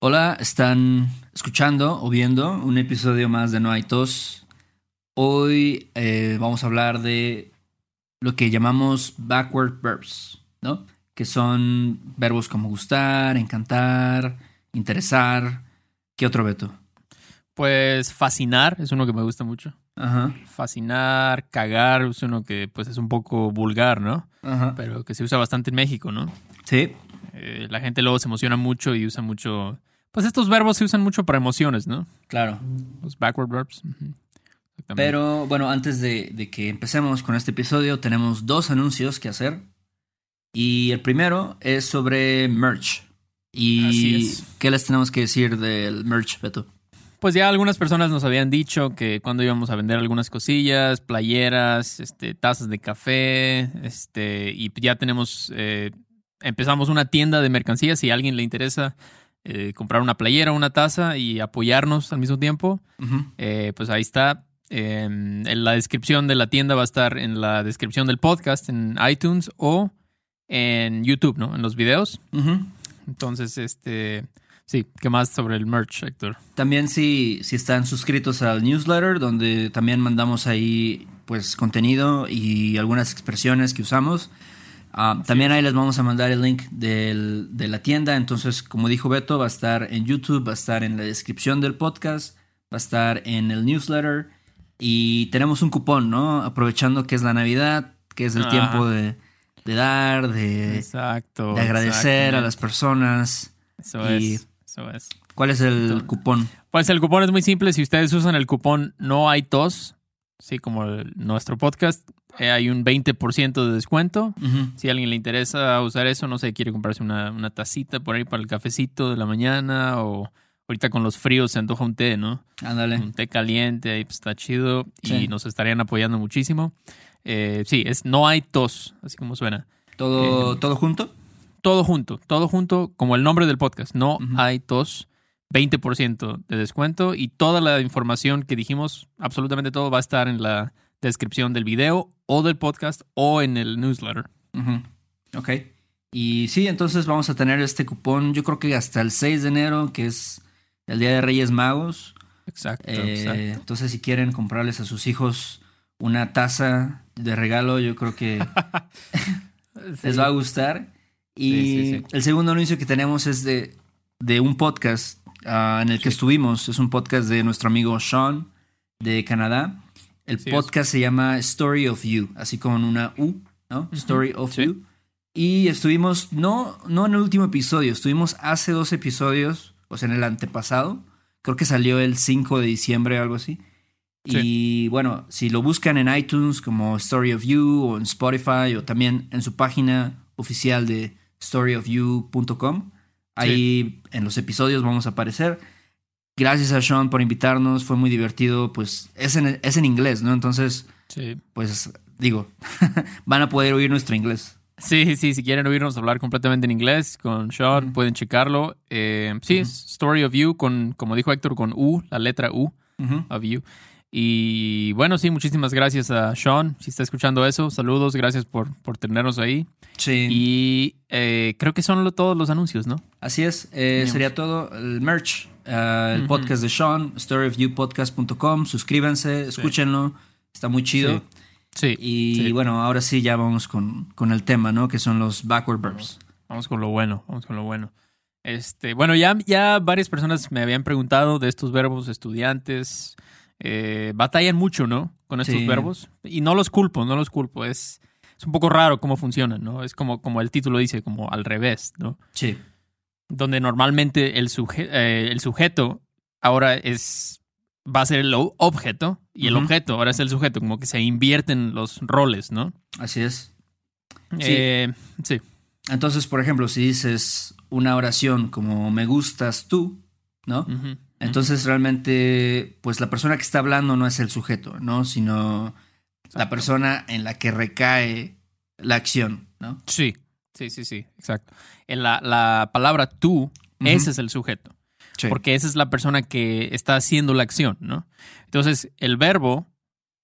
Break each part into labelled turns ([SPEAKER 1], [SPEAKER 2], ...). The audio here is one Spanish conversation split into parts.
[SPEAKER 1] Hola, están escuchando o viendo un episodio más de No hay tos. Hoy eh, vamos a hablar de lo que llamamos backward verbs, ¿no? Que son verbos como gustar, encantar, interesar. ¿Qué otro veto?
[SPEAKER 2] Pues fascinar es uno que me gusta mucho.
[SPEAKER 1] Ajá,
[SPEAKER 2] Fascinar, cagar es uno que pues es un poco vulgar, ¿no?
[SPEAKER 1] ajá.
[SPEAKER 2] Pero que se usa bastante en México, ¿no?
[SPEAKER 1] Sí,
[SPEAKER 2] Eh, la gente luego se emociona mucho y usa mucho... Pues estos verbos se usan mucho para emociones, ¿no?
[SPEAKER 1] claro.
[SPEAKER 2] Los backward verbs. Ujú. Exactamente.
[SPEAKER 1] Pero bueno, antes de, de que empecemos con este episodio, tenemos dos anuncios que hacer. Y el primero es sobre merch.
[SPEAKER 2] Así
[SPEAKER 1] ¿Y
[SPEAKER 2] es.
[SPEAKER 1] qué les tenemos que decir del merch, Beto?
[SPEAKER 2] Pues ya algunas personas nos habían dicho que cuando íbamos a vender algunas cosillas, playeras, este, tazas de café, este, y ya tenemos, eh, empezamos una tienda de mercancías. Si a alguien le interesa eh, comprar una playera, una taza y apoyarnos al mismo tiempo, eh, pues ahí está. Eh, en la descripción de la tienda va a estar en la descripción del podcast en iTunes o en YouTube, ¿no? En los videos. Entonces, este, sí, ¿qué más sobre el merch, Héctor?
[SPEAKER 1] También si, si están suscritos al newsletter, donde también mandamos ahí pues contenido y algunas expresiones que usamos. Ah, también ahí les vamos a mandar el link del- de la tienda. Entonces, como dijo Beto, va a estar en YouTube, va a estar en la descripción del podcast, va a estar en el newsletter. Y tenemos un cupón, ¿no? Aprovechando que es la Navidad, que es el
[SPEAKER 2] Ajá.
[SPEAKER 1] tiempo de, de dar, de,
[SPEAKER 2] Exacto.
[SPEAKER 1] de agradecer a las personas.
[SPEAKER 2] Eso
[SPEAKER 1] y-
[SPEAKER 2] es. Eso es.
[SPEAKER 1] ¿Cuál es el
[SPEAKER 2] Entonces-
[SPEAKER 1] cupón?
[SPEAKER 2] Pues el cupón es muy simple. Si ustedes usan el cupón No hay tos, sí, como el- nuestro podcast, eh, hay un 20% de descuento. Si a alguien le interesa usar eso, no sé, quiere comprarse una, una tacita por ahí para el cafecito de la mañana o ahorita con los fríos se antoja un té, ¿no?
[SPEAKER 1] Ándale.
[SPEAKER 2] Un té caliente, ahí pues, está chido
[SPEAKER 1] Sí.
[SPEAKER 2] y nos estarían apoyando muchísimo. Eh, sí, es No hay tos, así como suena.
[SPEAKER 1] ¿Todo,
[SPEAKER 2] Eh,
[SPEAKER 1] ¿Todo junto?
[SPEAKER 2] Todo junto, todo junto, como el nombre del podcast. No hay tos, 20% de descuento y toda la información que dijimos, absolutamente todo, va a estar en la descripción del video o del podcast o en el newsletter.
[SPEAKER 1] Ujú. Ok. Y sí, entonces vamos a tener este cupón, yo creo que hasta el 6 de enero, que es el Día de Reyes Magos.
[SPEAKER 2] Exacto,
[SPEAKER 1] Eh,
[SPEAKER 2] exacto.
[SPEAKER 1] entonces, si quieren comprarles a sus hijos una taza de regalo, yo creo que les va a gustar. Y
[SPEAKER 2] Sí, sí, sí.
[SPEAKER 1] el segundo anuncio que tenemos es de, de un podcast ah, en el que estuvimos. Es un podcast de nuestro amigo Sean de Canadá. El
[SPEAKER 2] Sí, es.
[SPEAKER 1] podcast se llama Story of You, así con una U, ¿no? Story of
[SPEAKER 2] sí.
[SPEAKER 1] You. Y estuvimos, no, no en el último episodio, estuvimos hace dos episodios, o sea, en el antepasado. Creo que salió el 5 de diciembre o algo así. Y bueno, si lo buscan en iTunes como Story of You o en Spotify o también en su página oficial de storyofyou.com, ahí en los episodios vamos a aparecer. Gracias a Sean por invitarnos, fue muy divertido, pues es en, es en inglés, ¿no? Entonces,
[SPEAKER 2] Sí.
[SPEAKER 1] pues digo, van a poder oír nuestro inglés.
[SPEAKER 2] Sí, sí, si quieren oírnos hablar completamente en inglés con Sean, pueden checarlo. Eh, sí, es Story of You, con, como dijo Héctor, con U, la letra U of You. Y bueno, sí, muchísimas gracias a Sean, si está escuchando eso. Saludos, gracias por, por tenernos ahí.
[SPEAKER 1] Sí.
[SPEAKER 2] Y eh, creo que son lo- todos los anuncios, ¿no?
[SPEAKER 1] Así es, eh, sería todo. El merch, ah, el podcast de Sean, storyofyoupodcast.com. Suscríbanse, escúchenlo, está muy chido.
[SPEAKER 2] Sí.
[SPEAKER 1] Y
[SPEAKER 2] sí.
[SPEAKER 1] bueno, ahora sí ya vamos con, con el tema, ¿no? Que son los backward verbs.
[SPEAKER 2] Vamos con lo bueno, vamos con lo bueno. Este, bueno, ya, ya varias personas me habían preguntado de estos verbos, estudiantes, eh, batallan mucho, ¿no? Con estos
[SPEAKER 1] Sí.
[SPEAKER 2] verbos. Y no los culpo, no los culpo. Es, es un poco raro cómo funcionan, ¿no? Es como, como el título dice, como al revés, ¿no?
[SPEAKER 1] Sí.
[SPEAKER 2] Donde normalmente el, suje- eh, el sujeto ahora es va a ser el objeto y el objeto ahora es el sujeto, como que se invierten los roles, ¿no?
[SPEAKER 1] Así es. Sí.
[SPEAKER 2] Eh, sí.
[SPEAKER 1] Entonces, por ejemplo, si dices una oración como me gustas tú, ¿no?
[SPEAKER 2] Ujú.
[SPEAKER 1] Entonces realmente, pues la persona que está hablando no es el sujeto, ¿no? Sino la persona en la que recae la acción, ¿no?
[SPEAKER 2] Sí, sí, sí, sí, exacto. En la, la palabra tú, ese es el sujeto.
[SPEAKER 1] Sí.
[SPEAKER 2] Porque esa es la persona que está haciendo la acción, ¿no? Entonces, el verbo,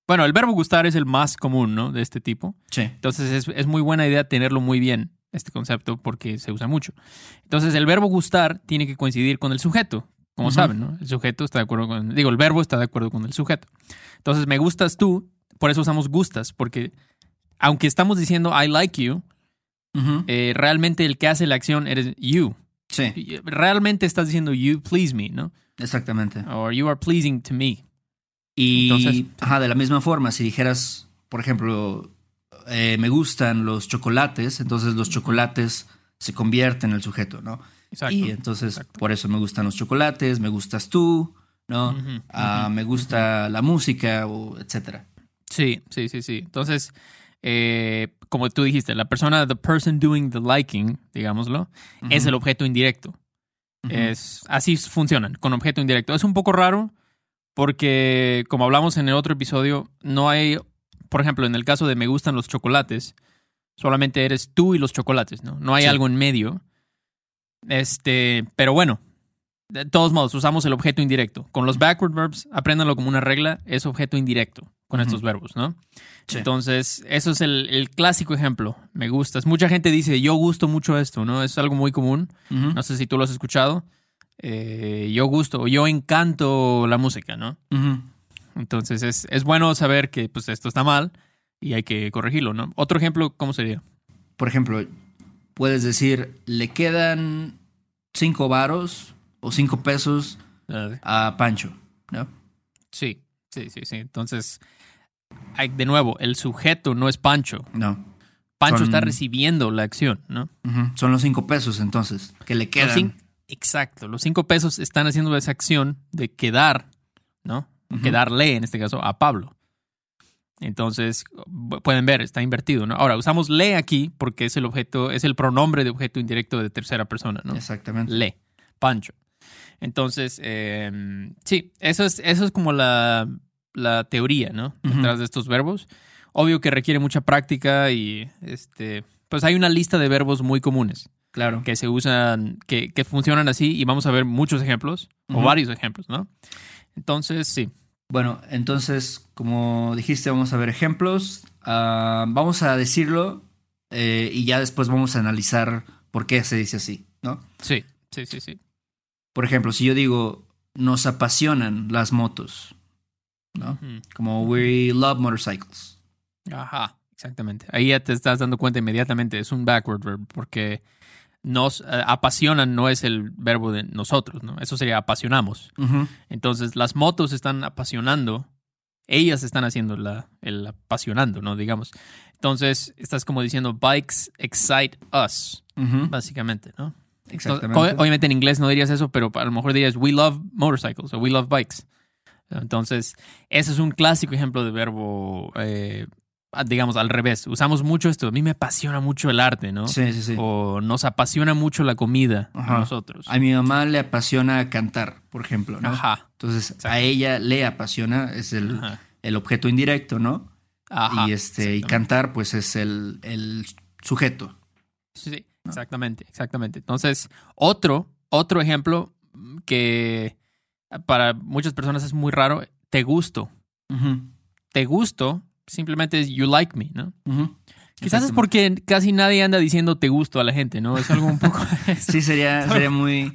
[SPEAKER 2] bueno, el verbo gustar es el más común, ¿no? De este tipo.
[SPEAKER 1] Sí.
[SPEAKER 2] Entonces, es, es muy buena idea tenerlo muy bien este concepto porque se usa mucho. Entonces, el verbo gustar tiene que coincidir con el sujeto, como saben, ¿no? El sujeto está de acuerdo con, digo, el verbo está de acuerdo con el sujeto. Entonces, me gustas tú, por eso usamos gustas, porque aunque estamos diciendo I like you, eh, realmente el que hace la acción eres you.
[SPEAKER 1] Sí,
[SPEAKER 2] Y, Realmente estás diciendo you please me, ¿no?
[SPEAKER 1] exactamente.
[SPEAKER 2] Or you are pleasing to me.
[SPEAKER 1] Y
[SPEAKER 2] Entonces-
[SPEAKER 1] ajá, de la misma forma, si dijeras, por ejemplo, eh, me gustan los chocolates, entonces los chocolates se convierten en el sujeto, ¿no?
[SPEAKER 2] Exacto.
[SPEAKER 1] Y entonces,
[SPEAKER 2] exacto.
[SPEAKER 1] por eso me gustan los chocolates, me gustas tú, ¿no? Ah, me gusta la música, o etcétera.
[SPEAKER 2] Sí, sí, sí, sí. Entonces, eh, como tú dijiste, la persona, the person doing the liking, digámoslo, es el objeto indirecto. Es, así funcionan, con objeto indirecto. Es un poco raro porque, como hablamos en el otro episodio, no hay, por ejemplo, en el caso de me gustan los chocolates, solamente eres tú y los chocolates, ¿no? No hay
[SPEAKER 1] Sí.
[SPEAKER 2] algo en medio. Este, pero bueno, de todos modos, usamos el objeto indirecto. Con los backward verbs, apréndanlo como una regla, es objeto indirecto con estos verbos, ¿no?
[SPEAKER 1] Sí.
[SPEAKER 2] Entonces, eso es el, el clásico ejemplo. Me gustas. Mucha gente dice, yo gusto mucho esto, ¿no? Es algo muy común. No sé si tú lo has escuchado. Eh, yo gusto o yo encanto la música, ¿no? Entonces es, es bueno saber que pues esto está mal y hay que corregirlo, ¿no? Otro ejemplo, ¿cómo sería?
[SPEAKER 1] Por ejemplo, puedes decir, le quedan cinco varos o cinco pesos a Pancho, ¿no?
[SPEAKER 2] Sí, sí, sí, sí. Entonces, hay- de nuevo, el sujeto no es Pancho.
[SPEAKER 1] No.
[SPEAKER 2] Pancho
[SPEAKER 1] Son-
[SPEAKER 2] está recibiendo la acción, ¿no?
[SPEAKER 1] Son los cinco pesos entonces, que le quedan.
[SPEAKER 2] exacto, los cinco pesos están haciendo esa acción de quedar, ¿no? Quedarle, en este caso, a Pablo. Entonces, pueden ver, está invertido, ¿no? Ahora, usamos le aquí porque es el objeto, es el pronombre de objeto indirecto de tercera persona, ¿no?
[SPEAKER 1] Exactamente.
[SPEAKER 2] Le, Pancho. Entonces, eh, sí, eso es, eso es como la, la teoría, ¿no? Detrás de estos verbos. Obvio que requiere mucha práctica y, este, pues hay una lista de verbos muy comunes
[SPEAKER 1] Claro.
[SPEAKER 2] que se usan, que, que funcionan así y vamos a ver muchos ejemplos o varios ejemplos, ¿no? Entonces, sí.
[SPEAKER 1] Bueno, entonces, como dijiste, vamos a ver ejemplos. Ah, vamos a decirlo eh, y ya después vamos a analizar por qué se dice así, ¿no?
[SPEAKER 2] Sí, sí, sí, sí.
[SPEAKER 1] Por ejemplo, si yo digo, nos apasionan las motos, ¿no? Como we love motorcycles.
[SPEAKER 2] Ajá, exactamente. Ahí ya te estás dando cuenta inmediatamente, es un backward verb, porque nos eh, apasionan no es el verbo de nosotros, ¿no? Eso sería apasionamos. Entonces, las motos están apasionando, ellas están haciendo la, el apasionando, ¿no? Digamos. Entonces, estás como diciendo, bikes excite us, básicamente, ¿no?
[SPEAKER 1] Exactamente.
[SPEAKER 2] Entonces, obviamente en inglés no dirías eso, pero a lo mejor dirías we love motorcycles o we love bikes. Entonces, ese es un clásico ejemplo de verbo, eh, digamos, al revés. Usamos mucho esto. A mí me apasiona mucho el arte, ¿no?
[SPEAKER 1] Sí, sí, sí.
[SPEAKER 2] O nos apasiona mucho la comida
[SPEAKER 1] Ajá.
[SPEAKER 2] a nosotros.
[SPEAKER 1] A mi mamá le apasiona cantar, por ejemplo, ¿no?
[SPEAKER 2] Ajá.
[SPEAKER 1] Entonces, a ella le apasiona, es el, el objeto indirecto, ¿no?
[SPEAKER 2] Ajá.
[SPEAKER 1] y este y cantar, pues es el, el sujeto.
[SPEAKER 2] Sí, exactamente, exactamente. Entonces, otro, otro ejemplo que para muchas personas es muy raro, te gusto. Te gusto simplemente es you like me, ¿no? Quizás es porque casi nadie anda diciendo te gusto a la gente, ¿no? Es algo un poco...
[SPEAKER 1] Sí, sería, sería muy,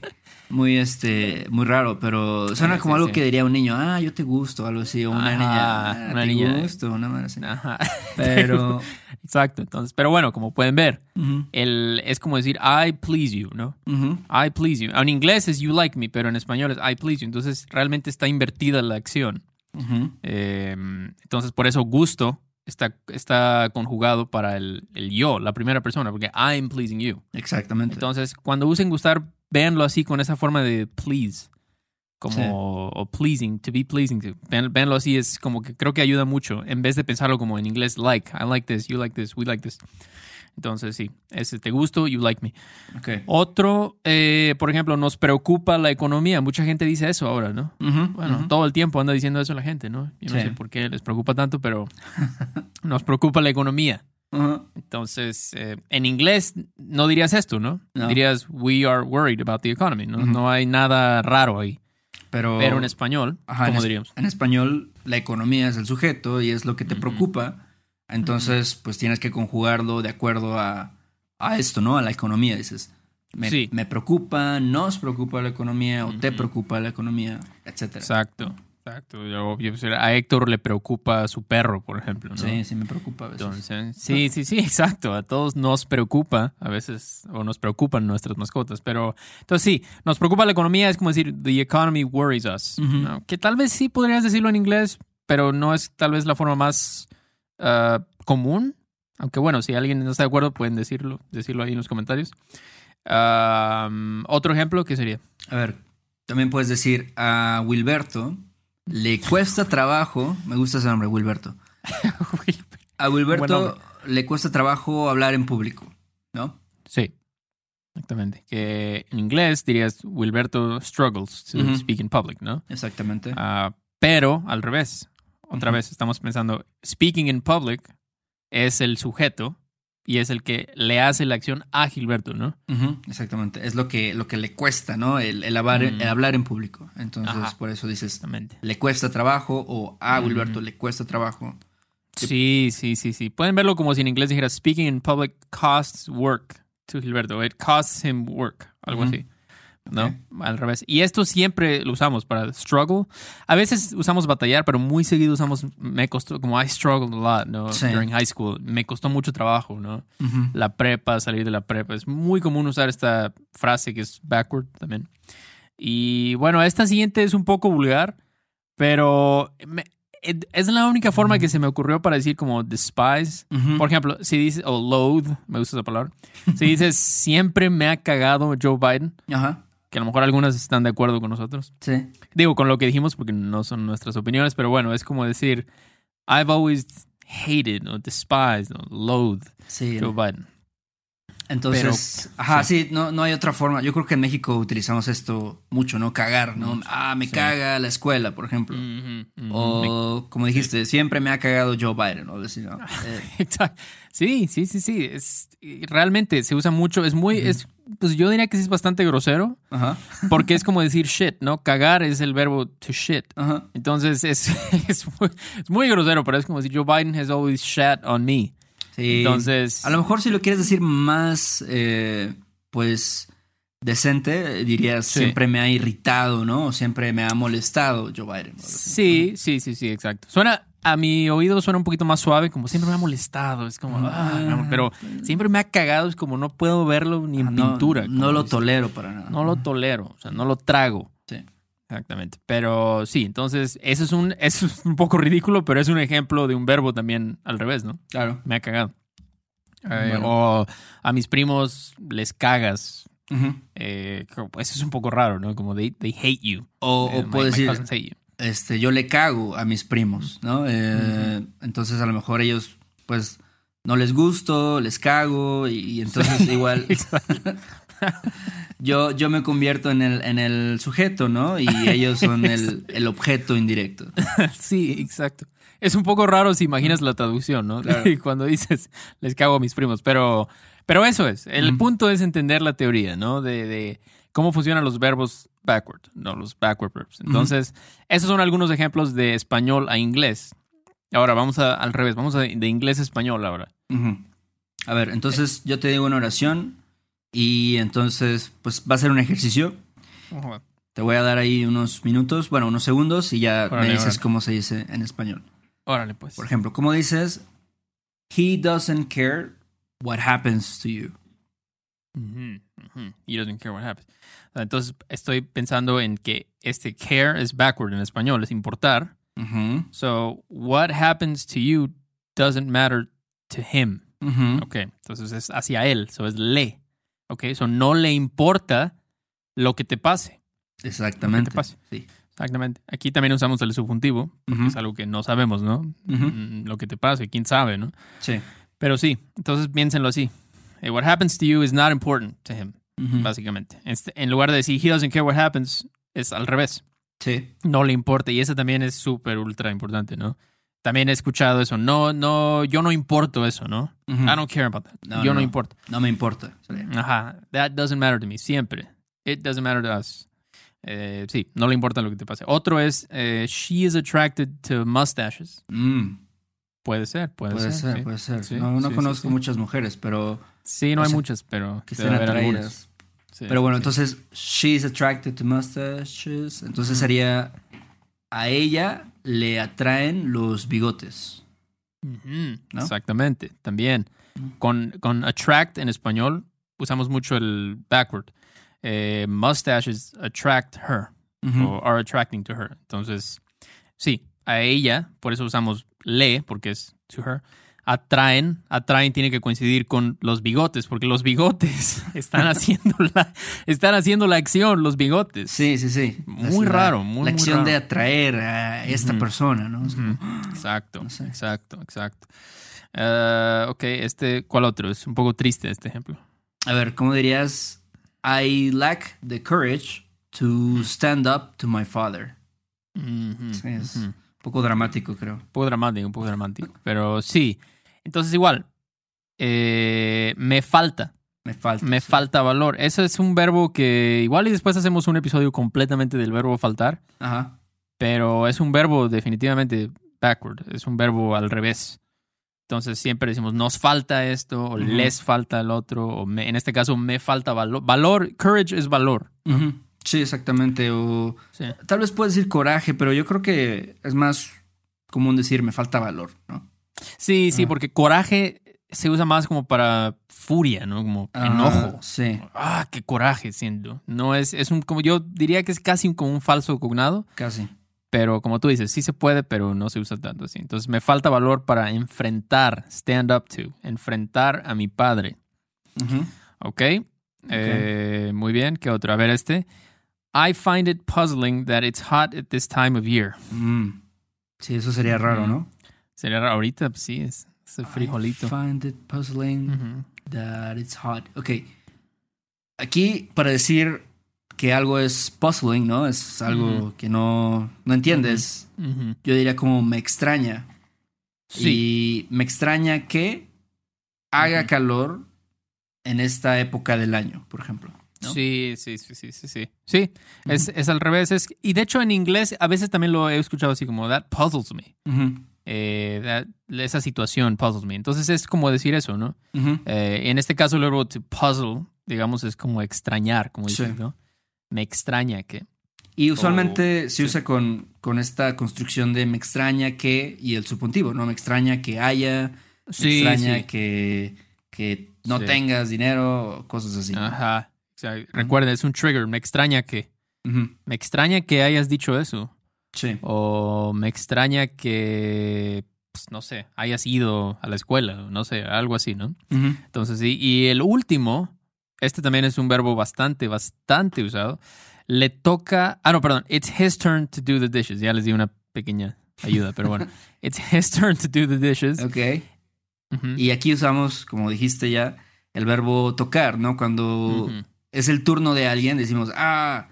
[SPEAKER 1] muy, este, muy raro, pero suena
[SPEAKER 2] Sí,
[SPEAKER 1] como
[SPEAKER 2] sí,
[SPEAKER 1] algo
[SPEAKER 2] sí.
[SPEAKER 1] que diría un niño, ah, yo te gusto, algo así, o una
[SPEAKER 2] Ajá,
[SPEAKER 1] niña, ah,
[SPEAKER 2] una
[SPEAKER 1] te
[SPEAKER 2] niña.
[SPEAKER 1] gusto, una manera así.
[SPEAKER 2] Ajá.
[SPEAKER 1] Pero,
[SPEAKER 2] Exacto, entonces, pero bueno, como pueden ver, el, es como decir I please you, ¿no? I please you. En inglés es you like me, pero en español es I please you. Entonces, realmente está invertida la acción.
[SPEAKER 1] Ujú.
[SPEAKER 2] Eh, entonces, por eso gusto está, está conjugado para el, el yo, la primera persona, porque I'm pleasing you.
[SPEAKER 1] exactamente.
[SPEAKER 2] Entonces, cuando usen gustar, véanlo así con esa forma de please. Como,
[SPEAKER 1] Sí.
[SPEAKER 2] o pleasing, to be pleasing to. Vean- Véanlo así, es como que creo que ayuda mucho, en vez de pensarlo como en inglés, like, I like this, you like this, we like this. Entonces, sí, ese te gusto, you like me.
[SPEAKER 1] Ok.
[SPEAKER 2] Otro, eh, por ejemplo, nos preocupa la economía. Mucha gente dice eso ahora, ¿no? Bueno, todo el tiempo anda diciendo eso la gente, ¿no? Yo no
[SPEAKER 1] Sí.
[SPEAKER 2] sé por qué les preocupa tanto, pero nos preocupa la economía. Entonces, eh, en inglés no dirías esto, ¿no?
[SPEAKER 1] No.
[SPEAKER 2] Dirías, we are worried about the economy, ¿no? No hay nada raro ahí.
[SPEAKER 1] Pero,
[SPEAKER 2] Pero en español,
[SPEAKER 1] Ajá,
[SPEAKER 2] ¿cómo diríamos?
[SPEAKER 1] En español, la economía es el sujeto y es lo que te preocupa. Entonces, pues tienes que conjugarlo de acuerdo a, a esto, ¿no? A la economía, dices. Me,
[SPEAKER 2] Sí.
[SPEAKER 1] me preocupa, nos preocupa la economía, o te preocupa la economía, etcétera.
[SPEAKER 2] Exacto, exacto. Yo- yo- a Héctor le preocupa su perro, por ejemplo, ¿no?
[SPEAKER 1] Sí, sí me preocupa a veces.
[SPEAKER 2] Entonces, sí, sí, sí, exacto. A todos nos preocupa, a veces, o nos preocupan nuestras mascotas, pero entonces sí, nos preocupa la economía, es como decir, the economy worries us. Que tal vez sí podrías decirlo en inglés, pero no es tal vez la forma más ah, común. Aunque bueno, si alguien no está de acuerdo, pueden decirlo, decirlo ahí en los comentarios. Otro ejemplo, ¿qué sería?
[SPEAKER 1] A ver, también puedes decir a Wilberto le cuesta trabajo, me gusta ese nombre, Wilberto. A Wilberto le cuesta trabajo hablar en público, ¿no?
[SPEAKER 2] Sí, exactamente. Que en inglés dirías, Wilberto struggles to speak in public, ¿no?
[SPEAKER 1] Exactamente.
[SPEAKER 2] Ah, pero al revés. Otra vez estamos pensando, speaking in public es el sujeto y es el que le hace la acción a Gilberto, ¿no?
[SPEAKER 1] Exactamente. Es lo que, lo que le cuesta, ¿no? El, el hablar,
[SPEAKER 2] Mm.
[SPEAKER 1] el hablar en público. Entonces,
[SPEAKER 2] Ajá.
[SPEAKER 1] por eso dices, le cuesta trabajo o a. Wilberto le cuesta trabajo.
[SPEAKER 2] Sí, sí, sí, sí. Pueden verlo como si en inglés dijera speaking in public costs work to Gilberto. It costs him work. Algo así. ¿No?
[SPEAKER 1] Ok.
[SPEAKER 2] Al revés. Y esto siempre lo usamos para struggle. A veces usamos batallar, pero muy seguido usamos me costó, como I struggled a lot, ¿no?
[SPEAKER 1] Sí.
[SPEAKER 2] During high school. Me costó mucho trabajo, ¿no? La prepa, salir de la prepa. Es muy común usar esta frase que es backward también. Y bueno, esta siguiente es un poco vulgar, pero me- es la única forma que se me ocurrió para decir como despise.
[SPEAKER 1] Ujú.
[SPEAKER 2] Por ejemplo, si dices, o loathe, me gusta esa palabra. Si dices, siempre me ha cagado Joe Biden,
[SPEAKER 1] Ajá.
[SPEAKER 2] Que a lo mejor algunas están de acuerdo con nosotros.
[SPEAKER 1] Sí.
[SPEAKER 2] Digo, con lo que dijimos, porque no son nuestras opiniones, pero bueno, es como decir, I've always hated, o despised, o loathed
[SPEAKER 1] Sí.
[SPEAKER 2] Joe Biden.
[SPEAKER 1] Entonces,
[SPEAKER 2] Pero-
[SPEAKER 1] ajá,
[SPEAKER 2] sí.
[SPEAKER 1] sí, no, no hay otra forma. Yo creo que en México utilizamos esto mucho, ¿no? Cagar, ¿no?
[SPEAKER 2] Mucho,
[SPEAKER 1] Ah, me
[SPEAKER 2] sí.
[SPEAKER 1] caga la escuela, por ejemplo. O, como dijiste, siempre me ha cagado Joe Biden, ¿no? Decir, no, eh.
[SPEAKER 2] Sí, sí, sí, sí. Es, realmente se usa mucho. Es muy, es, pues yo diría que sí es bastante grosero,
[SPEAKER 1] Ajá.
[SPEAKER 2] porque es como decir shit, ¿no? Cagar es el verbo to shit.
[SPEAKER 1] Ajá.
[SPEAKER 2] Entonces es, es, muy, es muy grosero, pero es como si Joe Biden has always shat on me.
[SPEAKER 1] Sí.
[SPEAKER 2] Entonces,
[SPEAKER 1] A lo mejor si lo quieres decir más, eh, pues, decente, dirías,
[SPEAKER 2] Sí.
[SPEAKER 1] siempre me ha irritado, ¿no? O siempre me ha molestado Joe Biden. ¿no?
[SPEAKER 2] sí, sí, sí, sí, exacto. Suena, a mi oído suena un poquito más suave, como siempre me ha molestado. Es como, ah, no, pero siempre me ha cagado, es como no puedo verlo ni en
[SPEAKER 1] Ah, no,
[SPEAKER 2] pintura.
[SPEAKER 1] No lo tolero para nada.
[SPEAKER 2] No lo tolero, o sea, no lo trago. Exactamente. Pero sí, entonces, eso es un, eso es un poco ridículo, pero es un ejemplo de un verbo también al revés, ¿no?
[SPEAKER 1] Claro.
[SPEAKER 2] Me ha cagado. Eh,
[SPEAKER 1] Bueno.
[SPEAKER 2] O a mis primos les cagas.
[SPEAKER 1] Ujú.
[SPEAKER 2] Eh, como- eso es un poco raro, ¿no? Como they, they hate you.
[SPEAKER 1] O,
[SPEAKER 2] Eh,
[SPEAKER 1] o
[SPEAKER 2] my-
[SPEAKER 1] puedo
[SPEAKER 2] my
[SPEAKER 1] decir, este, yo le cago a mis primos, ¿no? Eh, Entonces a lo mejor ellos, pues, no les gusto, les cago y, y entonces igual yo, yo me convierto en el, en el sujeto, ¿no? Y ellos son el, el objeto indirecto.
[SPEAKER 2] sí, exacto. Es un poco raro si imaginas la traducción, ¿no?
[SPEAKER 1] Claro.
[SPEAKER 2] Cuando dices, les cago a mis primos. Pero, pero eso es. El punto es entender la teoría, ¿no? De, de cómo funcionan los verbos backward, no los backward verbs. Entonces, esos son algunos ejemplos de español a inglés. Ahora vamos a, al revés, vamos a, de inglés a español ahora.
[SPEAKER 1] A ver, entonces yo te digo una oración y entonces, pues, va a ser un ejercicio. Te voy a dar ahí unos minutos, bueno, unos segundos y ya
[SPEAKER 2] Órale,
[SPEAKER 1] me dices
[SPEAKER 2] órale.
[SPEAKER 1] cómo se dice en español.
[SPEAKER 2] Órale, pues.
[SPEAKER 1] Por ejemplo, ¿cómo dices? He doesn't care what happens to you.
[SPEAKER 2] He doesn't care what happens. Entonces estoy pensando en que este care es backward en español, es importar. So, what happens to you doesn't matter to him. Ok, entonces es hacia él, so es le. Ok, so no le importa lo que te pase.
[SPEAKER 1] Exactamente.
[SPEAKER 2] ¿Qué te pasa?
[SPEAKER 1] Sí.
[SPEAKER 2] Exactamente. Aquí también usamos el subjuntivo, porque es algo que no sabemos, ¿no? Mm, Lo que te pase, quién sabe, ¿no?
[SPEAKER 1] Sí.
[SPEAKER 2] Pero sí, entonces piénsenlo así. Eh, what happens to you is not important to him, básicamente. Este- en lugar de decir he doesn't care what happens, es al revés.
[SPEAKER 1] Sí.
[SPEAKER 2] No le importa. Y eso también es súper ultra importante, ¿no? También he escuchado eso. No, no, yo no importo eso, ¿no? I don't care about that.
[SPEAKER 1] No,
[SPEAKER 2] yo no,
[SPEAKER 1] no.
[SPEAKER 2] importo.
[SPEAKER 1] No me importa.
[SPEAKER 2] Ajá. That doesn't matter to me. Siempre. It doesn't matter to us. Eh, sí, no le importa lo que te pase. Otro es, eh, she is attracted to mustaches.
[SPEAKER 1] Mm,
[SPEAKER 2] Puede ser, puede,
[SPEAKER 1] puede ser, puede ser.
[SPEAKER 2] Sí,
[SPEAKER 1] no no
[SPEAKER 2] sí,
[SPEAKER 1] conozco muchas mujeres, pero
[SPEAKER 2] Sí, no hay
[SPEAKER 1] sea,
[SPEAKER 2] muchas, pero
[SPEAKER 1] que estén atraídas. Pero bueno, entonces, she's attracted to mustaches. Entonces sería, a ella le atraen los bigotes.
[SPEAKER 2] Exactamente, también. Con, con attract en español usamos mucho el backward. Eh, mustaches attract her
[SPEAKER 1] Ujú.
[SPEAKER 2] o are attracting to her. Entonces, sí, a ella, por eso usamos le, porque es to her. Atraen, atraen tiene que coincidir con los bigotes, porque los bigotes están haciendo la, están haciendo la acción, los bigotes.
[SPEAKER 1] Sí, sí, sí.
[SPEAKER 2] Muy
[SPEAKER 1] la-
[SPEAKER 2] raro, muy,
[SPEAKER 1] La
[SPEAKER 2] muy
[SPEAKER 1] acción de atraer a esta persona, ¿no?
[SPEAKER 2] Ujú, Exacto,
[SPEAKER 1] No sé.
[SPEAKER 2] exacto, exacto. Eh, ok, este, ¿cuál otro? Es un poco triste este ejemplo.
[SPEAKER 1] A ver, ¿cómo dirías? I lack the courage to stand up to my father. Sí, es un poco dramático, creo.
[SPEAKER 2] Un poco dramático, un poco dramático. Pero sí. Entonces, igual, eh, me falta,
[SPEAKER 1] Me falta.
[SPEAKER 2] me
[SPEAKER 1] sí.
[SPEAKER 2] falta valor. Eso es un verbo que igual y después hacemos un episodio completamente del verbo faltar,
[SPEAKER 1] Ajá.
[SPEAKER 2] pero es un verbo definitivamente backward, es un verbo al revés. Entonces siempre decimos nos falta esto o les falta el otro o me- en este caso me falta valor. Valor, courage es valor.
[SPEAKER 1] Sí, exactamente. O
[SPEAKER 2] Sí.
[SPEAKER 1] tal vez puedes decir coraje, pero yo creo que es más común decir me falta valor, ¿no?
[SPEAKER 2] Sí, sí,
[SPEAKER 1] Ah.
[SPEAKER 2] porque coraje se usa más como para furia, ¿no? Como
[SPEAKER 1] Ah,
[SPEAKER 2] enojo.
[SPEAKER 1] Sí,
[SPEAKER 2] Ah, qué coraje siento. No es, es un, como yo diría que es casi como un falso cognado,
[SPEAKER 1] casi.
[SPEAKER 2] pero como tú dices, sí se puede, pero no se usa tanto así. Entonces me falta valor para enfrentar, stand up to, enfrentar a mi padre.
[SPEAKER 1] Ujú.
[SPEAKER 2] ¿Ok? Eh, muy bien, ¿qué otro? A ver este. I find it puzzling that it's hot at this time of year.
[SPEAKER 1] Mm. Sí, eso sería raro, ¿no?
[SPEAKER 2] Sería raro ahorita, pues sí, es, es el frijolito.
[SPEAKER 1] I find it puzzling
[SPEAKER 2] Ujú.
[SPEAKER 1] that it's hot. Ok. Aquí, para decir que algo es puzzling, ¿no? Es algo
[SPEAKER 2] Ujú.
[SPEAKER 1] que no, no entiendes.
[SPEAKER 2] Ujú.
[SPEAKER 1] Yo diría como me extraña.
[SPEAKER 2] Sí.
[SPEAKER 1] Y me extraña que haga calor en esta época del año, por ejemplo. ¿no?
[SPEAKER 2] Sí, sí, sí, sí, sí, sí. Sí, es, es al revés. Es, y de hecho en inglés a veces también lo he escuchado así como, that puzzles me.
[SPEAKER 1] Ujú,
[SPEAKER 2] Eh, that- esa situación puzzles me. Entonces es como decir eso, ¿no? Eh, en este caso luego to puzzle, digamos, es como extrañar, como dices,
[SPEAKER 1] Sí.
[SPEAKER 2] ¿no? Me extraña que...
[SPEAKER 1] Y usualmente
[SPEAKER 2] Oh,
[SPEAKER 1] se
[SPEAKER 2] sí.
[SPEAKER 1] usa con, con esta construcción de me extraña que y el subjuntivo, ¿no? Me extraña que haya, me
[SPEAKER 2] Sí,
[SPEAKER 1] extraña que, que no tengas dinero, cosas así.
[SPEAKER 2] Ajá. O sea, recuerda, es un trigger. Me extraña que... Me extraña que hayas dicho eso.
[SPEAKER 1] Sí.
[SPEAKER 2] O me extraña que, pues, no sé, hayas ido a la escuela, no sé, algo así, ¿no? Entonces, sí. Y el último, este también es un verbo bastante, bastante usado. Le toca. Ah, no, perdón. It's his turn to do the dishes. Ya les di una pequeña ayuda, pero bueno. It's his turn to do the dishes.
[SPEAKER 1] Ok. Y aquí usamos, como dijiste ya, el verbo tocar, ¿no? Cuando es el turno de alguien, decimos, ah,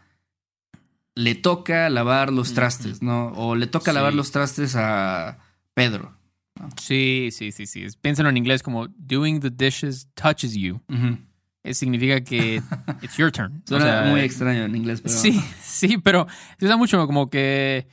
[SPEAKER 1] le toca lavar los trastes, ¿no? O le toca
[SPEAKER 2] Sí.
[SPEAKER 1] lavar los trastes a Pedro.
[SPEAKER 2] Sí, sí, sí, sí. Piénsalo en inglés como doing the dishes touches you. Eh, significa que it's your turn. O
[SPEAKER 1] Suena
[SPEAKER 2] sea,
[SPEAKER 1] muy extraño en inglés, pero...
[SPEAKER 2] Sí, sí, pero se usa mucho como que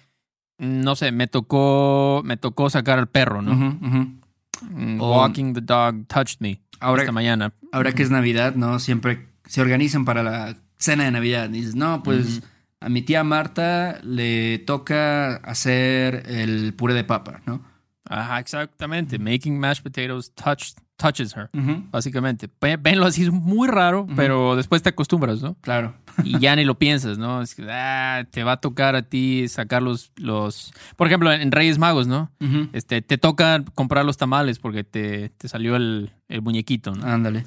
[SPEAKER 2] no sé, me tocó me tocó sacar al perro, ¿no? Mm, Walking the dog touched me
[SPEAKER 1] Ahora,
[SPEAKER 2] esta mañana.
[SPEAKER 1] ahora que es Navidad, ¿no? Siempre se organizan para la cena de Navidad. Dices, no, pues. A mi tía Marta le toca hacer el puré de papa, ¿no?
[SPEAKER 2] Ajá, exactamente. Making mashed potatoes touched, touches her, básicamente. Ve- Venlo así, es muy raro, pero después te acostumbras, ¿no?
[SPEAKER 1] Claro.
[SPEAKER 2] Y ya ni lo piensas, ¿no? Es que ah, te va a tocar a ti sacar los, los... Por ejemplo, en Reyes Magos, ¿no? Este, te toca comprar los tamales porque te, te salió el, el muñequito, ¿no?
[SPEAKER 1] Ándale.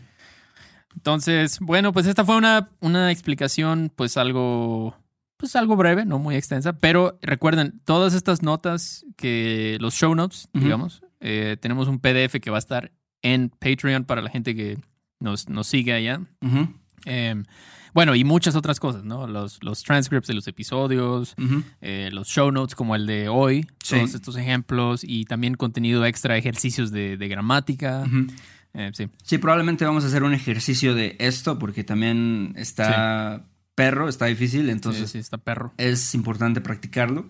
[SPEAKER 2] Entonces, bueno, pues esta fue una, una explicación, pues algo, pues algo breve, no muy extensa, pero recuerden, todas estas notas que los show notes, digamos, eh, tenemos un PDF que va a estar en Patreon para la gente que nos, nos sigue allá. Eh, bueno, y muchas otras cosas, ¿no? Los, los transcripts de los episodios, eh, los show notes como el de hoy,
[SPEAKER 1] Sí.
[SPEAKER 2] todos estos ejemplos y también contenido extra, ejercicios de, de gramática. Eh, sí.
[SPEAKER 1] Sí, probablemente vamos a hacer un ejercicio de esto porque también está perro, está difícil, entonces
[SPEAKER 2] sí, sí, está perro.
[SPEAKER 1] es importante practicarlo.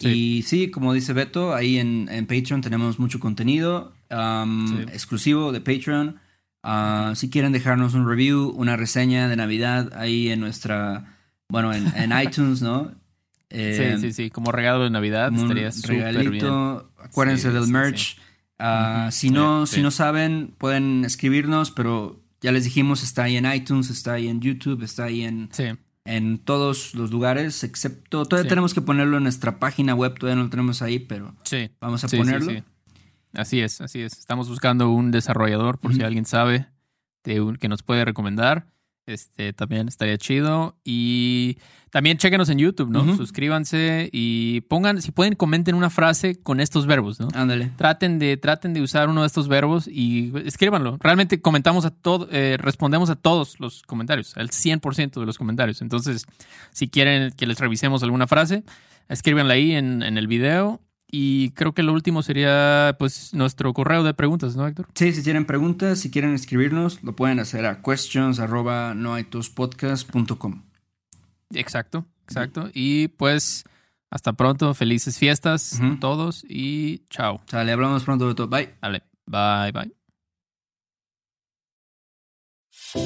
[SPEAKER 2] Sí.
[SPEAKER 1] Y sí, como dice Beto, ahí en, en Patreon tenemos mucho contenido um,
[SPEAKER 2] Sí.
[SPEAKER 1] exclusivo de Patreon. Ah, si quieren dejarnos un review, una reseña de Navidad ahí en nuestra, bueno, en, en iTunes, ¿no?
[SPEAKER 2] Eh, sí, sí, sí, como regalo de Navidad estaría súper bien.
[SPEAKER 1] Acuérdense del merch. Ah, si no, si no saben, pueden escribirnos, pero ya les dijimos, está ahí en iTunes, está ahí en YouTube, está ahí en, en todos los lugares, excepto, todavía tenemos que ponerlo en nuestra página web, todavía no lo tenemos ahí, pero vamos a ponerlo.
[SPEAKER 2] Así es, así es. Estamos buscando un desarrollador, por si alguien sabe, que nos puede recomendar. Este también estaría chido. Y también chéquenos en YouTube, ¿no? Suscríbanse y pongan, si pueden, comenten una frase con estos verbos, ¿no?
[SPEAKER 1] Ándale.
[SPEAKER 2] Traten de, traten de usar uno de estos verbos y escríbanlo. Realmente comentamos a todo, eh, respondemos a todos los comentarios, al 100% de los comentarios. Entonces, si quieren que les revisemos alguna frase, escríbanla ahí en, en el video y creo que lo último sería pues nuestro correo de preguntas, ¿no, Héctor?
[SPEAKER 1] Sí, si tienen preguntas, si quieren escribirnos, lo pueden hacer a questions
[SPEAKER 2] Exacto, exacto. Y pues hasta pronto, felices fiestas a todos y chao.
[SPEAKER 1] Sale, hablamos pronto de todo. Bye.
[SPEAKER 2] Dale, bye, bye.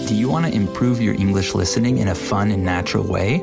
[SPEAKER 3] Do you want to improve your English listening in a fun and natural way?